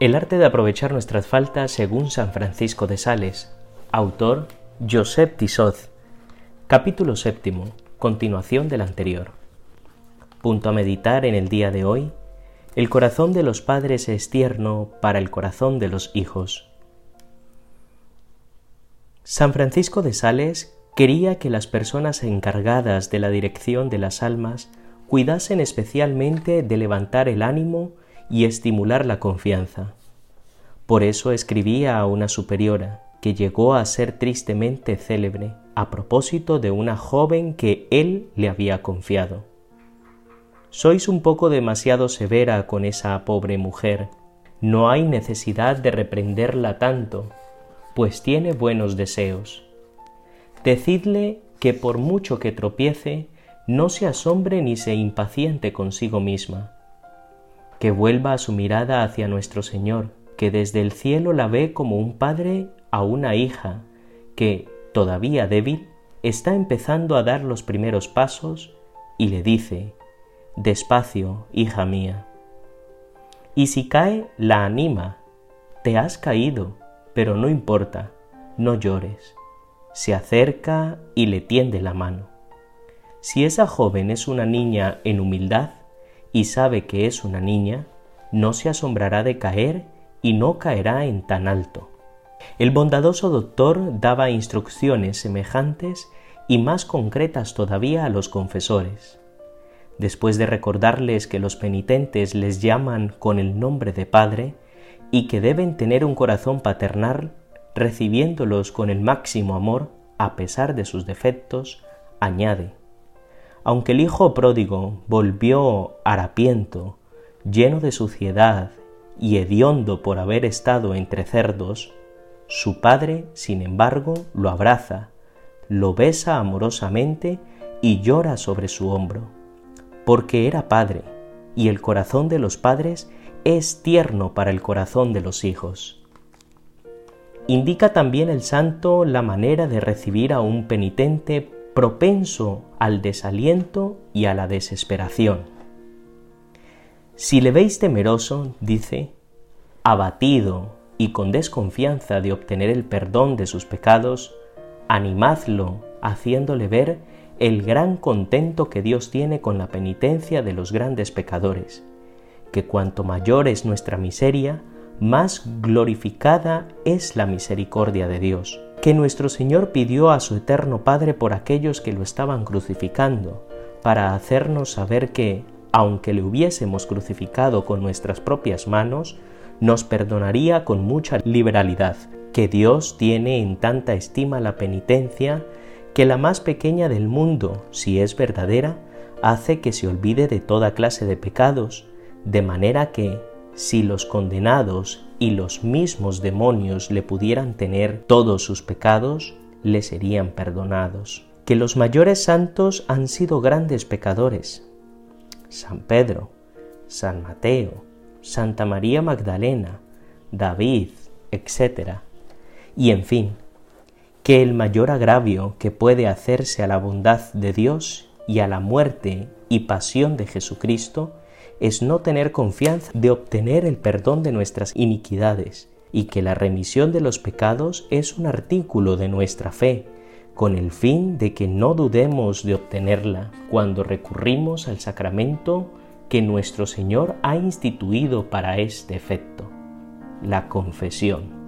El arte de aprovechar nuestras faltas según San Francisco de Sales. Autor Josep Tisot. Capítulo séptimo. Continuación del anterior. Punto a meditar en el día de hoy. El corazón de los padres es tierno para el corazón de los hijos. San Francisco de Sales quería que las personas encargadas de la dirección de las almas cuidasen especialmente de levantar el ánimo y estimular la confianza. Por eso escribía a una superiora, que llegó a ser tristemente célebre, a propósito de una joven que él le había confiado. Sois un poco demasiado severa con esa pobre mujer. No hay necesidad de reprenderla tanto, pues tiene buenos deseos. Decidle que por mucho que tropiece, no se asombre ni se impaciente consigo misma, que vuelva su mirada hacia nuestro Señor, que desde el cielo la ve como un padre a una hija, que, todavía débil, está empezando a dar los primeros pasos y le dice, Despacio, hija mía. Y si cae, la anima, te has caído, pero no importa, no llores. Se acerca y le tiende la mano. Si esa joven es una niña en humildad y sabe que es una niña, no se asombrará de caer y no caerá en tan alto. El bondadoso doctor daba instrucciones semejantes y más concretas todavía a los confesores. Después de recordarles que los penitentes les llaman con el nombre de Padre y que deben tener un corazón paternal, recibiéndolos con el máximo amor a pesar de sus defectos, añade, aunque el hijo pródigo volvió harapiento, lleno de suciedad y hediondo por haber estado entre cerdos, su padre, sin embargo, lo abraza, lo besa amorosamente y llora sobre su hombro, porque era padre, y el corazón de los padres es tierno para el corazón de los hijos. Indica también el santo la manera de recibir a un penitente propenso al desaliento y a la desesperación. Si le veis temeroso, dice, abatido y con desconfianza de obtener el perdón de sus pecados, animadlo haciéndole ver el gran contento que Dios tiene con la penitencia de los grandes pecadores, que cuanto mayor es nuestra miseria, más glorificada es la misericordia de Dios que nuestro Señor pidió a su eterno Padre por aquellos que lo estaban crucificando, para hacernos saber que, aunque le hubiésemos crucificado con nuestras propias manos, nos perdonaría con mucha liberalidad, que Dios tiene en tanta estima la penitencia que la más pequeña del mundo, si es verdadera, hace que se olvide de toda clase de pecados, de manera que, si los condenados y los mismos demonios le pudieran tener todos sus pecados, le serían perdonados. Que los mayores santos han sido grandes pecadores. San Pedro, San Mateo, Santa María Magdalena, David, etc. Y en fin, que el mayor agravio que puede hacerse a la bondad de Dios y a la muerte y pasión de Jesucristo es no tener confianza de obtener el perdón de nuestras iniquidades y que la remisión de los pecados es un artículo de nuestra fe, con el fin de que no dudemos de obtenerla cuando recurrimos al sacramento que nuestro Señor ha instituido para este efecto, la confesión.